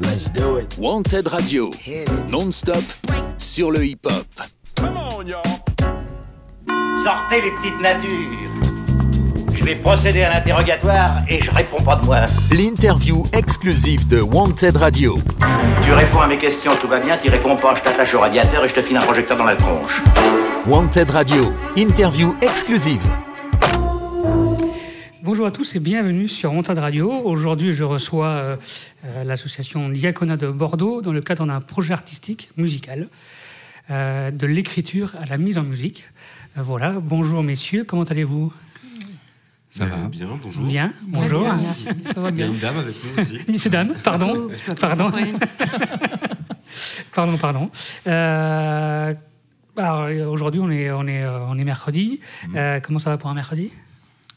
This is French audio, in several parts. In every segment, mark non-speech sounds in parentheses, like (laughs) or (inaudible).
Let's do it. Wanted Radio, non-stop sur le hip-hop. Sortez les petites natures. Je vais procéder à l'interrogatoire et je réponds pas de moi. L'interview exclusive de Wanted Radio. Tu réponds à mes questions, tout va bien. Tu réponds pas, je t'attache au radiateur et je te file un projecteur dans la tronche. Wanted Radio, interview exclusive. Bonjour à tous et bienvenue sur Wanted Radio. Aujourd'hui, je reçois euh, euh, l'association Diaconat de Bordeaux dans le cadre d'un projet artistique musical, euh, de l'écriture à la mise en musique. Euh, voilà, bonjour messieurs, comment allez-vous? Ça va bien, bonjour. Bien, bonjour. merci. Ça va Il y a une dame avec nous aussi. (laughs) Messieurs, dames, pardon. M'appelle Pardon. (laughs) Pardon, pardon. Euh, alors, aujourd'hui, on est, on, est, on est mercredi. Euh, comment ça va pour un mercredi?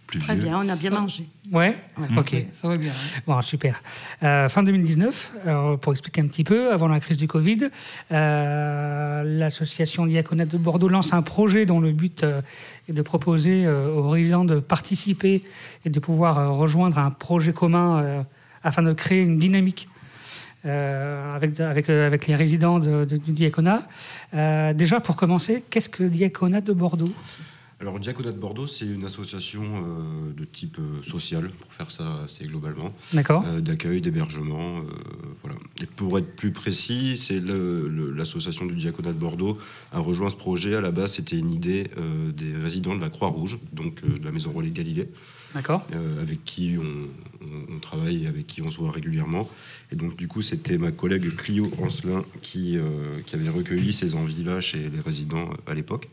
Plus Très vieux. bien, on a bien mangé. Ouais, Ouais. Ok. Ça va bien. Bon, super. Euh, fin 2019, alors, pour expliquer un petit peu, avant la crise du Covid, euh, l'association Diaconat de Bordeaux lance un projet dont le but euh, est de proposer euh, aux résidents de participer et de pouvoir euh, rejoindre un projet commun euh, afin de créer une dynamique euh, avec, avec, euh, avec les résidents de- de- du Diaconat. Euh, déjà, pour commencer, qu'est-ce que le Diaconat de Bordeaux? Alors, le Diaconat de Bordeaux, c'est une association euh, de type euh, social, pour faire ça assez globalement, D'accord euh, d'accueil, d'hébergement. voilà. Et pour être plus précis, c'est le- le- l'association du Diaconat de Bordeaux a rejoint ce projet. À la base, c'était une idée des résidents de la Croix-Rouge, donc de la Maison Relais Galilée. D'accord euh, avec qui on, on- on travaille et avec qui on se voit régulièrement. Et donc, du coup, c'était ma collègue Clio Ancelin qui, euh, qui avait recueilli ces envies-là chez les résidents euh, à l'époque.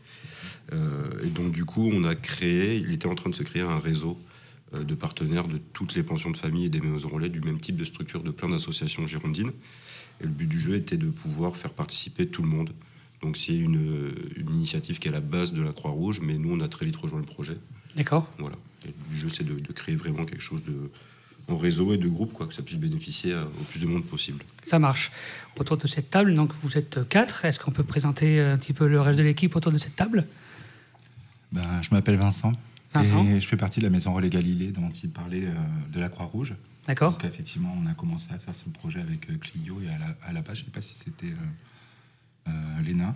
Euh, et donc, du coup, on a créé, il était en train de se créer un réseau de partenaires de toutes les pensions de famille et des maisons relais du même type de structure de plein d'associations girondines. Et le but du jeu était de pouvoir faire participer tout le monde. Donc, c'est une, une initiative qui est à la base de la Croix-Rouge, mais nous, on a très vite rejoint le projet. D'accord Voilà. Le jeu, c'est de, de créer vraiment quelque chose de, en réseau et de groupe, quoi, que ça puisse bénéficier à- au plus de monde possible. Ça marche. Autour de cette table, donc vous êtes quatre. Est-ce qu'on peut présenter un petit peu le reste de l'équipe autour de cette table? Ben, je m'appelle Vincent. Vincent. Et je fais partie de la maison Relais Galilée dont il parlait euh, de la Croix-Rouge. D'accord Donc effectivement, on a commencé à faire ce projet avec euh, Clio et à la, à la base, je ne sais pas si c'était euh, euh, Léna,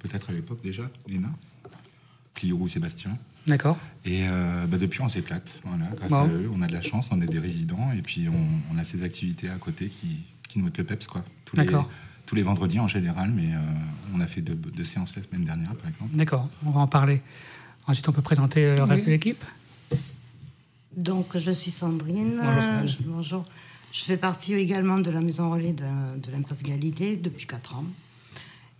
peut-être à l'époque déjà, Léna, Clio ou Sébastien. D'accord. Et euh, bah, depuis, on s'éclate. Voilà, grâce à eux, on a de la chance, on est des résidents et puis on, on a ces activités à côté qui, qui nous mettent le peps. Quoi. Tous, les, D'accord. tous les vendredis en général, mais euh, on a fait deux, deux séances la semaine dernière par exemple. D'accord. On va en parler. Ensuite, on peut présenter euh, le reste Oui. de l'équipe. Donc, je suis Sandrine. Bonjour, Sandrine. Je, bonjour. Je fais partie également de la maison relais de, de l'impasse Galilée depuis 4 ans.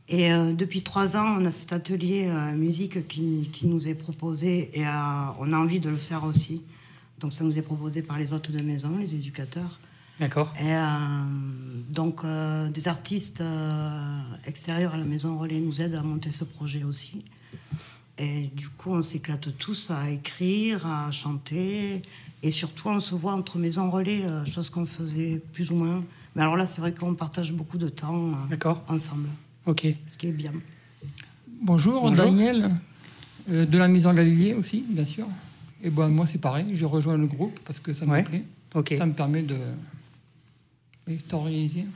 Et euh, depuis 3 ans, on a cet atelier euh, musique qui, qui nous est proposé et euh, on a envie de le faire aussi. Donc, ça nous est proposé par les hôtes de maison, les éducateurs. D'accord. Et donc, des artistes extérieurs à la maison relais nous aident à monter ce projet aussi. Et du coup, on s'éclate tous à écrire, à chanter. Et surtout, on se voit entre maisons relais, chose qu'on faisait plus ou moins. Mais alors là, c'est vrai qu'on partage beaucoup de temps ensemble, Ok. ce qui est bien. Bonjour, Bonjour. Daniel, euh, de la Maison Galilée aussi, bien sûr. Et ben, moi, c'est pareil, je rejoins le groupe parce que ça me Ouais. plaît. Ok. Ça me permet de historiser.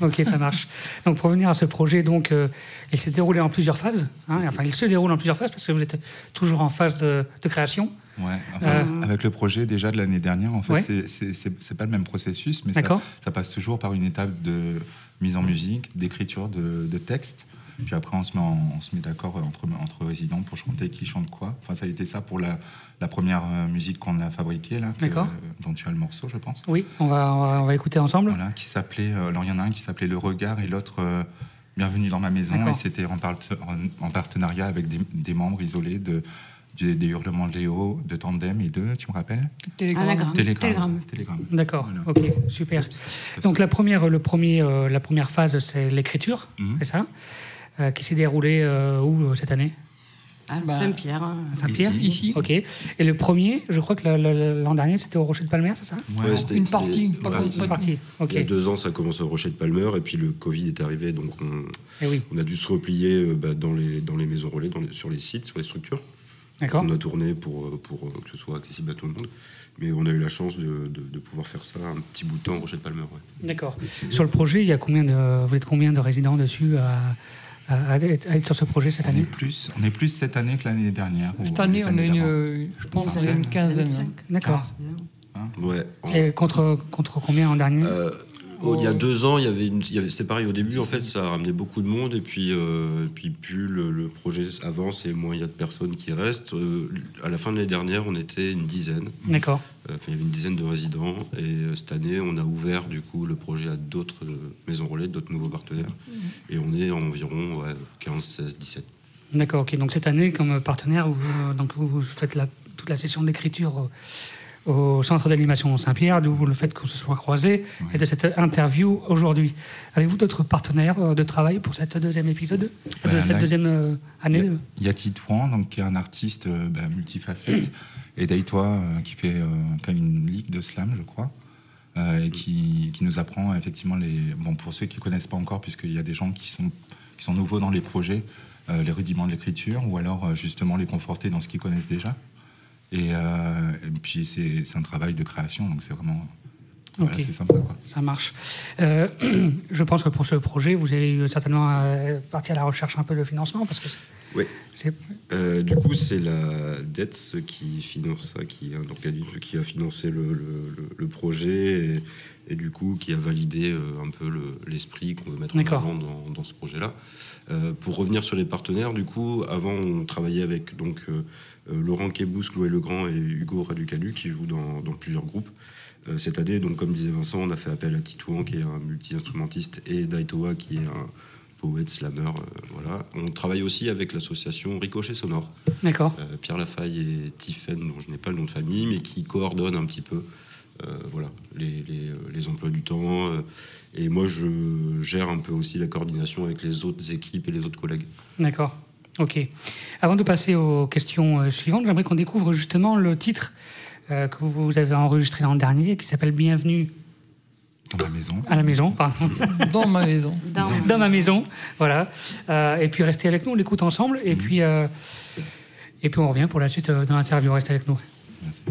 Ok, ça marche. Donc, pour revenir à ce projet, donc, euh, il s'est déroulé en plusieurs phases. hein. Enfin, il se déroule en plusieurs phases parce que vous êtes toujours en phase de, de création. Ouais, enfin, Euh, avec le projet déjà de l'année dernière, en fait, Ouais. c'est- pas le même processus, mais ça, passe toujours par une étape de mise en musique, d'écriture de, de texte. Puis après, on se met, en- on se met d'accord entre, entre résidents pour chanter qui chante quoi. Enfin, ça a été ça pour la, la première euh, musique qu'on a fabriquée, là, que- D'accord. dont tu as le morceau, je pense. Oui, on va, on va, on va écouter ensemble. Voilà, qui s'appelait. euh, alors, il y en a un qui s'appelait Le Regard et l'autre euh, Bienvenue dans ma maison. Et c'était en, part- en- en partenariat avec des, des membres isolés de, du- des Hurlements de Léo, de Tandem et de, tu me rappelles Télégramme. Anagramme. Télégramme. D'accord. Voilà. Ok, super. Donc, la première, le premier, euh, la première phase, c'est l'écriture, Mhm. c'est ça Euh, Qui s'est déroulée euh, où cette année? À Bah, Saint-Pierre. Saint-Pierre Ici, ici. Ok. Et le premier, je crois que la- la- l'an dernier, c'était au Rocher de Palmer, c'est ça? Ouais, c'était- Une partie, pas ouais, Une partie. Ok. Il y a deux ans, ça commence au Rocher de Palmer, et puis le Covid est arrivé, donc on, Eh oui, on a dû se replier bah, dans, les, dans les maisons relais, dans les- sur les sites, sur les structures. On a tourné pour, euh, pour euh, que ce soit accessible à tout le monde. Mais on a eu la chance de, de- de pouvoir faire ça un petit bout de temps au Rocher de Palmer. ouais. D'accord. Sur le projet, il y a combien de, vous êtes combien de résidents dessus à, à- à être, sur ce projet cette On est année plus, on est plus cette année que l'année dernière. Cette année, on a une, euh, je pense une quinzaine. 25. D'accord. Ouais. En- Et contre, contre combien en dernier Euh, oh, il y a deux ans, il y avait, une- avait c'était pareil au début. En fait, ça a ramené beaucoup de monde et puis, euh, puis plus le, le projet avance et moins il y a de personnes qui restent. Euh, à la fin de l'année dernière, on était une dizaine. D'accord. Euh, il y avait une dizaine de résidents et cette année, on a ouvert du coup le projet à d'autres maisons relais, d'autres nouveaux partenaires. Et on est environ ouais, 15, 16, 17. D'accord, ok. Donc cette année, comme partenaire, vous, donc vous faites la- toute la session d'écriture au, centre d'animation Saint-Pierre, d'où le fait qu'on se soit croisés et de cette interview aujourd'hui. Avez-vous d'autres partenaires euh, de travail pour cette deuxième épisode, de Ben, cette là, deuxième euh, année Il y a- euh Il y a Titouan, donc, qui est un artiste bah, multifacette, (coughs) et Daitois, euh, qui, fait, euh, a une ligue de slam, je crois, euh, et qui, qui nous apprend effectivement les. Bon, pour ceux qui ne connaissent pas encore, puisqu'il y a des gens qui sont, qui sont nouveaux dans les projets, les rudiments de l'écriture, ou alors justement les conforter dans ce qu'ils connaissent déjà. Et, euh, et puis c'est un travail de création, donc c'est vraiment. Voilà, c'est sympa. Quoi. Ça marche. Euh, (clears throat) je pense que pour ce projet, vous avez eu certainement euh, parti à la recherche un peu de financement parce que Oui. Euh, du coup, c'est la DETS qui finance ça, qui est un organisme qui a financé le, le- le- le projet et, et du coup qui a validé euh, un peu le- l'esprit qu'on veut mettre en avant dans, dans ce projet-là. Pour revenir sur les partenaires, du coup, avant on travaillait avec donc Laurent Kébous, Chloé Legrand et Hugo Raducalu qui jouent dans, dans plusieurs groupes. Euh, cette année, donc comme disait Vincent, on a fait appel à Titouan qui est un multi-instrumentiste et Daitoa qui est un poète, slammer, euh, voilà. On travaille aussi avec l'association Ricochet Sonore. D'accord. Euh, Pierre Lafaille et Tiffen, dont je n'ai pas le nom de famille, mais qui coordonnent un petit peu euh, voilà, les, les, les emplois du temps. euh, et moi, je gère un peu aussi la coordination avec les autres équipes et les autres collègues. D'accord. Ok. Avant de passer aux questions suivantes, j'aimerais qu'on découvre justement le titre euh, que vous avez enregistré l'an dernier, qui s'appelle Bienvenue Dans ma maison. à la maison. Pardon. (laughs) Dans ma maison. Dans, Dans ma maison. Voilà. Euh, et puis restez avec nous, on l'écoute ensemble. Et puis, euh, et puis on revient pour la suite euh, dans l'interview. Restez avec nous. Merci.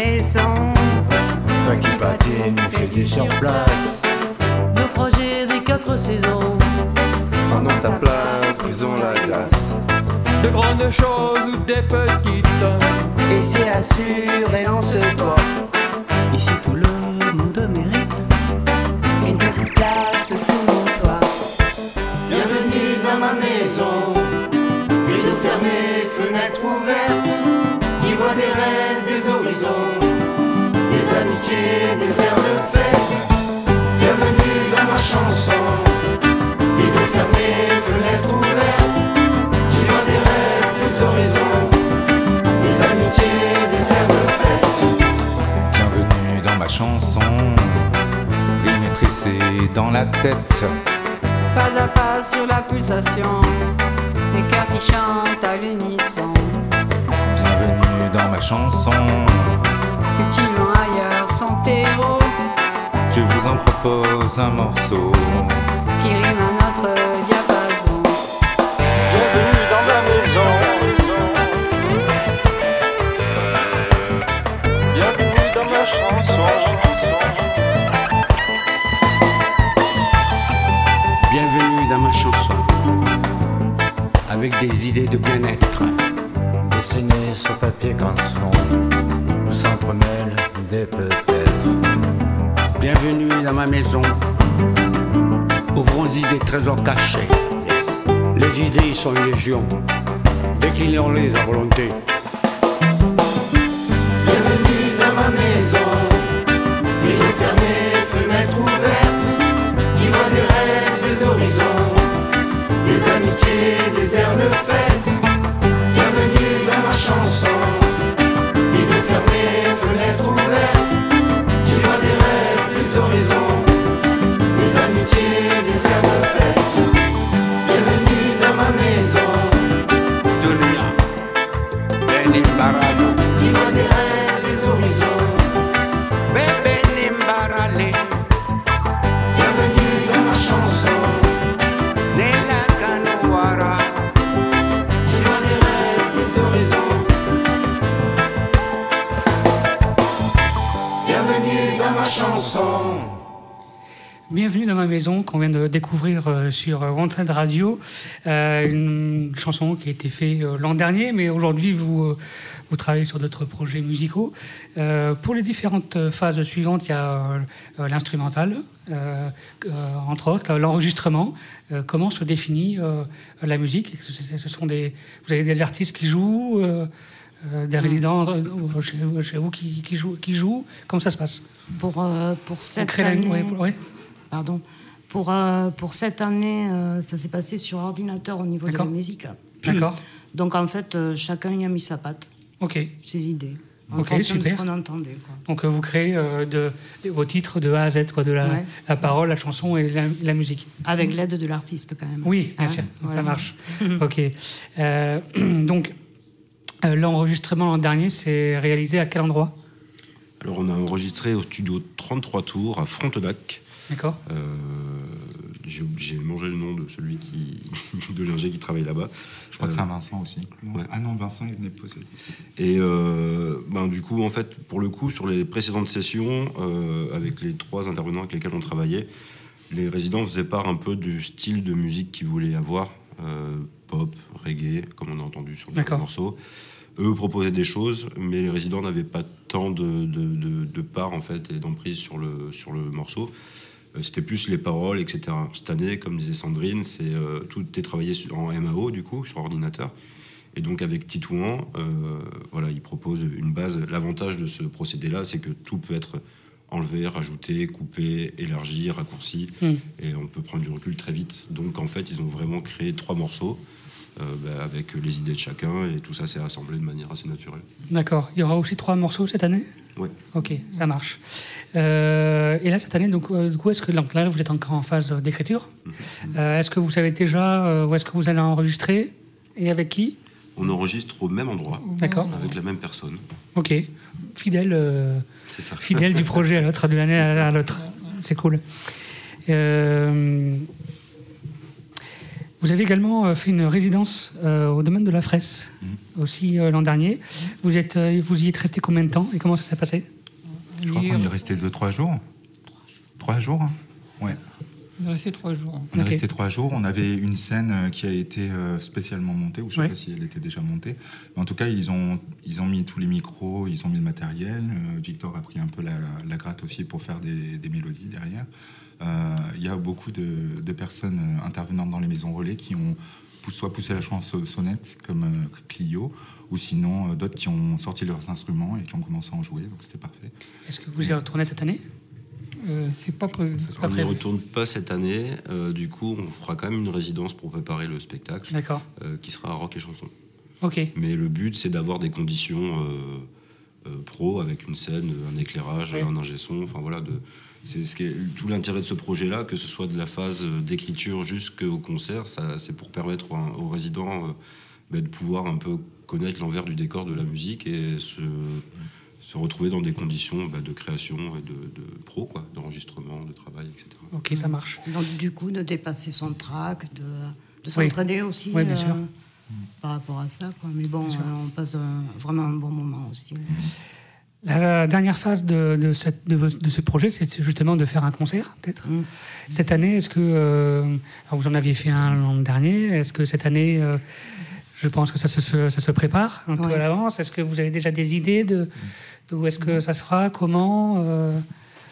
Maison, Toi qui patine, fais du surplace. naufragé des quatre saisons. Prenons ta place, brisons la glace. De grandes choses ou des petites. et c'est assuré, lance-toi. Ici tout le monde mérite. Une petite place sous mon toit. Bienvenue dans ma maison. Rideaux fermés, fenêtres ouvertes. Vois des rêves, des horizons. Des amitiés, des airs de fête. Bienvenue dans ma chanson. Rideaux fermés, fenêtres ouvertes. J'y vois des rêves, des horizons. Des amitiés, des airs de fête. Bienvenue dans ma chanson. Les maîtrisés dans la tête. Pas à pas sur la pulsation. Les cœurs qui chantent à l'unisson. Chanson. Cultivant ailleurs son terreau. Je vous en propose un morceau. Qui rime légion, déclinons-les à volonté. Bienvenue dans ma maison. Maison qu'on vient de découvrir euh, sur Wanted Radio, Euh, une chanson qui a été faite euh, l'an dernier, mais aujourd'hui vous, euh, vous travaillez sur d'autres projets musicaux. Euh, pour les différentes phases suivantes, il y a euh, euh, l'instrumental, euh, euh, entre autres l'enregistrement. Euh, comment se définit euh, la musique? Ce, sont des, Vous avez des artistes qui jouent, euh, euh, des résidents euh, chez, vous- chez vous qui, qui jouent, qui jouent? Comment ça se passe? Pour, euh, pour cette année. ouais, pour- ouais. Pardon. Pour, euh, pour cette année, euh, ça s'est passé sur ordinateur au niveau de la D'accord. musique. (clears throat) D'accord. Donc en fait, euh, chacun y a mis sa patte, Ok. ses idées, en Ok, fonction de super. ce qu'on entendait. quoi. Donc vous créez euh, de, vos titres de A à Z, quoi, de la, Ouais. la parole, la chanson et la, la musique. Avec l'aide de l'artiste quand même. Oui, bien Hein, sûr, ça marche. (laughs) ok. Euh, (clears throat) donc euh, l'enregistrement l'an dernier, c'est réalisé à quel endroit? Alors, on a enregistré au studio 33 tours à Frontenac. D'accord. Euh, J'ai j'ai mangé le nom de celui qui, (laughs) de l'ingé qui travaille là-bas. Je crois que Euh, c'est un Vincent aussi. ouais. Ah non, Vincent, il venait de poser. Et euh, ben, du coup, en fait, pour le coup, sur les précédentes sessions, euh, avec les trois intervenants avec lesquels on travaillait, les résidents faisaient part un peu du style de musique qu'ils voulaient avoir, euh, pop, reggae, comme on a entendu sur le D'accord. morceau. Eux proposaient des choses, mais les résidents n'avaient pas tant de, de, de- de part en fait et d'emprise sur le, sur le morceau. Euh, C'était plus les paroles, etc. Cette année, comme disait Sandrine, c'est euh, tout est travaillé en MAO du coup sur ordinateur. Et donc avec Titouan, euh, voilà, il propose une base. L'avantage de ce procédé-là, c'est que tout peut être enlevé, rajouté, coupé, élargi, raccourci, Hmm. et on peut prendre du recul très vite. Donc en fait, ils ont vraiment créé trois morceaux euh, bah, avec les idées de chacun, et tout ça s'est assemblé de manière assez naturelle. D'accord. Il y aura aussi trois morceaux cette année? Ouais. Ok, ça marche. Euh, et là, cette année, donc, euh, du coup, est-ce que donc, là, vous êtes encore en phase d'écriture Euh, Est-ce que vous savez déjà où est-ce que vous allez enregistrer et avec qui On enregistre au même endroit, D'accord. avec la même personne. Ok. Fidèle, euh, C'est ça. fidèle du projet à l'autre, de l'année C'est ça. à, l'autre. C'est cool. Vous avez également fait une résidence euh, au domaine de la fraise, Mm. aussi euh, l'an dernier. Vous, êtes, euh, vous y êtes resté combien de temps et comment ça s'est passé? Je crois qu'on y est resté 2-3 jours. 3 jours hein Ouais. On est resté trois jours. On est resté trois jours. On avait une scène euh, qui a été euh, spécialement montée, ou je ne sais Ouais. pas si elle était déjà montée. Mais en tout cas, ils ont, ils ont mis tous les micros, ils ont mis le matériel. Euh, Victor a pris un peu la, la gratte aussi pour faire des, des mélodies derrière. Euh, Il y a beaucoup de, de personnes intervenantes dans les maisons relais qui ont soit poussé la chansonnette, comme euh, Clio, ou sinon euh, d'autres qui ont sorti leurs instruments et qui ont commencé à en jouer. Donc c'était parfait. Est-ce que vous y retournez cette année? Euh, c'est pas prévu. pas On n'y retourne pas cette année. euh, du coup, on fera quand même une résidence pour préparer le spectacle, D'accord. euh, qui sera rock et chanson. Ok. Mais le but, c'est d'avoir des conditions euh, euh, pro avec une scène, un éclairage, Ouais. un ingé son. Enfin voilà, de, c'est ce qui est tout l'intérêt de ce projet-là, que ce soit de la phase d'écriture jusqu'au concert. Ça, c'est pour permettre à- aux résidents euh, bah, de pouvoir un peu connaître l'envers du décor de la musique et se, se retrouver dans des conditions bah, de création et de, de pro, quoi, d'enregistrement, de travail, etc. Ok, ça marche. Donc du coup, de dépasser son track, de, de s'entraider aussi Oui, bien sûr. Par rapport à ça. Quoi. Mais bon, euh, on passe un- vraiment un bon moment aussi. La dernière phase de, de, cette- de, de ce projet, c'est justement de faire un concert, peut-être. Mm. Cette année, est-ce que. euh, alors vous en aviez fait un l'an dernier. Est-ce que cette année, euh, je pense que ça se, ça se prépare un peu Ouais. à l'avance? Est-ce que vous avez déjà des idées de, de où est-ce que ça sera? Comment euh,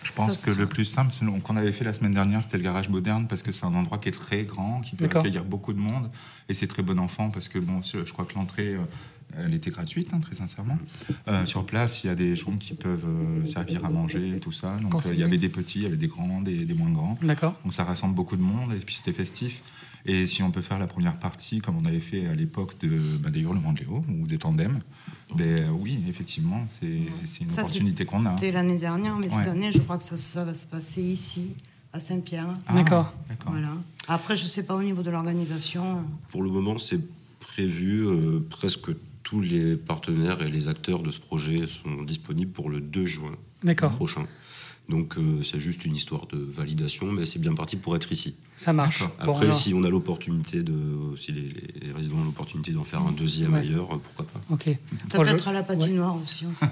Je pense Ça que le plus simple, qu'on avait fait la semaine dernière, c'était le garage moderne, parce que c'est un endroit qui est très grand, qui peut accueillir beaucoup de monde, et c'est très bon enfant, parce que bon, je je crois que l'entrée, euh, elle était gratuite, hein, très sincèrement. Euh, sur place, il y a des gens qui peuvent euh, servir à manger et tout ça. Donc euh, il y avait des petits, il y avait des grands, des, des moins grands. D'accord. Donc ça rassemble beaucoup de monde, et puis c'était festif. Et si on peut faire la première partie, comme on avait fait à l'époque de, bah, des Hurlements de Léo, ou des tandems, ben, oui, effectivement, c'est c'est une Ça, opportunité qu'on a. C'était l'année dernière, mais cette année, je crois que ça, ça va se passer ici, à Saint-Pierre. Ah, D'accord. D'accord. Voilà. Après, je ne sais pas au niveau de l'organisation. Pour le moment, c'est prévu. euh, presque tous les partenaires et les acteurs de ce projet sont disponibles pour le 2 juin D'accord. prochain. Donc euh, c'est juste une histoire de validation, mais c'est bien parti pour être ici. Ça marche. Après, si on a l'opportunité de, si les, les résidents ont l'opportunité d'en faire un deuxième Ouais. ailleurs, euh, pourquoi pas. Ok. Ça Bon, peut je- être à la patinoire aussi. on sait.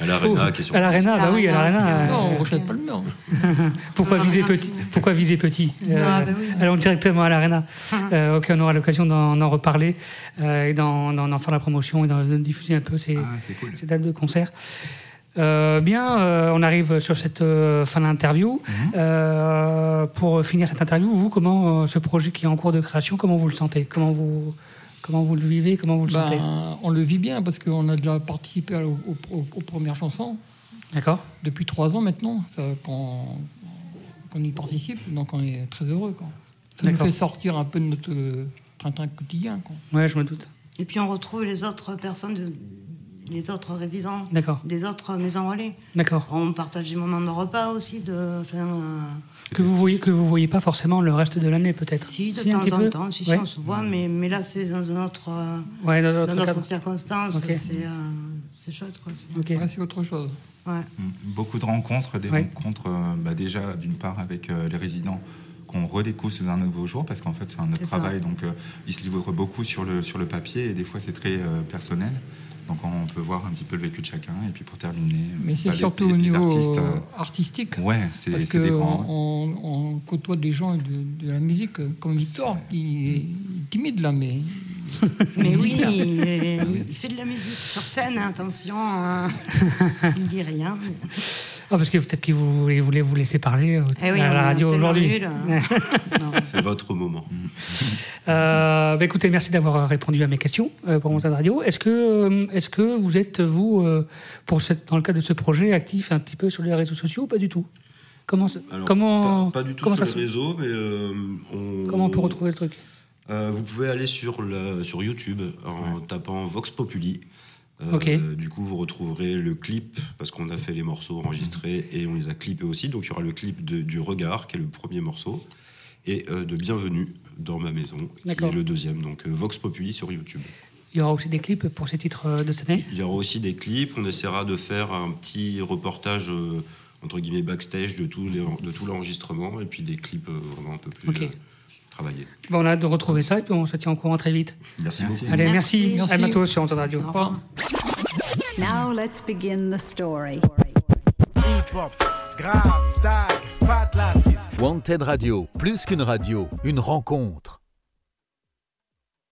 À l'Arena, qui est sur À l'Arena, bah oui, à l'Arena. Non, on euh, rejette pas le mur. (laughs) Pourquoi Non, viser petit Pourquoi viser petit Euh, Ah, bah oui. Allons directement à l'Arena. Euh, ok, on aura l'occasion d'en en reparler euh, et d'en faire la promotion et d'en diffuser un peu ces, Ah, c'est cool. ces dates de concert. Euh, bien, euh, on arrive sur cette euh, fin d'interview. Mhm. Euh, pour finir cette interview, vous, comment euh, ce projet qui est en cours de création, comment vous le sentez? Comment vous comment vous le vivez Comment vous le Ben, sentez? on le vit bien parce qu'on a déjà participé à- au- au- aux premières chansons D'accord. depuis trois ans maintenant qu'on qu'on y participe, donc on est très heureux. Quoi. Ça nous fait sortir un peu de notre train-train quotidien. Quoi. Ouais, je me doute. Et puis on retrouve les autres personnes, de- les autres résidents des autres maisons relais. D'accord. On partage des moments de repas aussi. De, enfin, euh, Que vous voyez que vous voyez pas forcément le reste de l'année, peut-être. si, de temps en peu temps, si, on se voit, mais, mais là c'est dans un autre, euh, Ouais, dans dans notre d'autres cadre. circonstances. Ok. C'est euh, c'est chouette. Quoi. C'est- Ok. Ouais, c'est autre chose. Ouais. Mm. Beaucoup de rencontres, des Ouais. rencontres euh, bah, déjà d'une part avec euh, les résidents qu'on redécouvre sous un nouveau jour parce qu'en fait c'est un autre C'est ça. travail donc euh, ils se livrent beaucoup sur le, sur le papier et des fois c'est très euh, personnel donc on peut voir un petit peu le vécu de chacun et puis pour terminer Mais c'est bah, les- surtout les- au niveau artistes, euh, euh, artistique. ouais c'est Parce c'est des grands qu'on on, on côtoie des gens de, de la musique euh, comme Victor, qui est timide là, mais. (laughs) Mais oui, (laughs) musicien. il, fait de la musique sur scène, hein, attention. hein. (laughs) il dit rien. mais- Ah, parce que peut-être qu'il voulait vous laisser parler euh, Eh oui, à la est radio aujourd'hui. hein. (laughs) C'est votre moment. Euh, bah, écoutez, merci d'avoir répondu à mes questions euh, pour Montagne Radio. Est-ce que, euh, est-ce que vous êtes, vous, euh, pour cette, dans le cadre de ce projet, actif un petit peu sur les réseaux sociaux ou pas du tout? Comment, Alors, comment, pas, pas du tout comment sur ça les se- réseaux, mais euh, on, Comment on peut retrouver le truc? Euh, vous pouvez aller sur, le, sur YouTube en tapant Vox Populi. Euh, Ok. Du coup, vous retrouverez le clip, parce qu'on a fait les morceaux enregistrés et on les a clippés aussi. Donc, il y aura le clip de- du Regard, qui est le premier morceau, et euh, de Bienvenue dans ma maison, qui est le deuxième. Donc, euh, Vox Populi sur YouTube. Il y aura aussi des clips pour ces titres de cette année? Il y aura aussi des clips. On essaiera de faire un petit reportage, entre guillemets, backstage de tout, les- de tout l'enregistrement, et puis des clips vraiment un peu plus. Travaillés. Bon, on a hâte de retrouver ça et puis on se tient au courant très vite. Merci, Merci. beaucoup. Allez, merci. Merci. À bientôt sur Montagne Radio. Au revoir. Now let's begin the story. Wanted Radio, plus qu'une radio, une rencontre.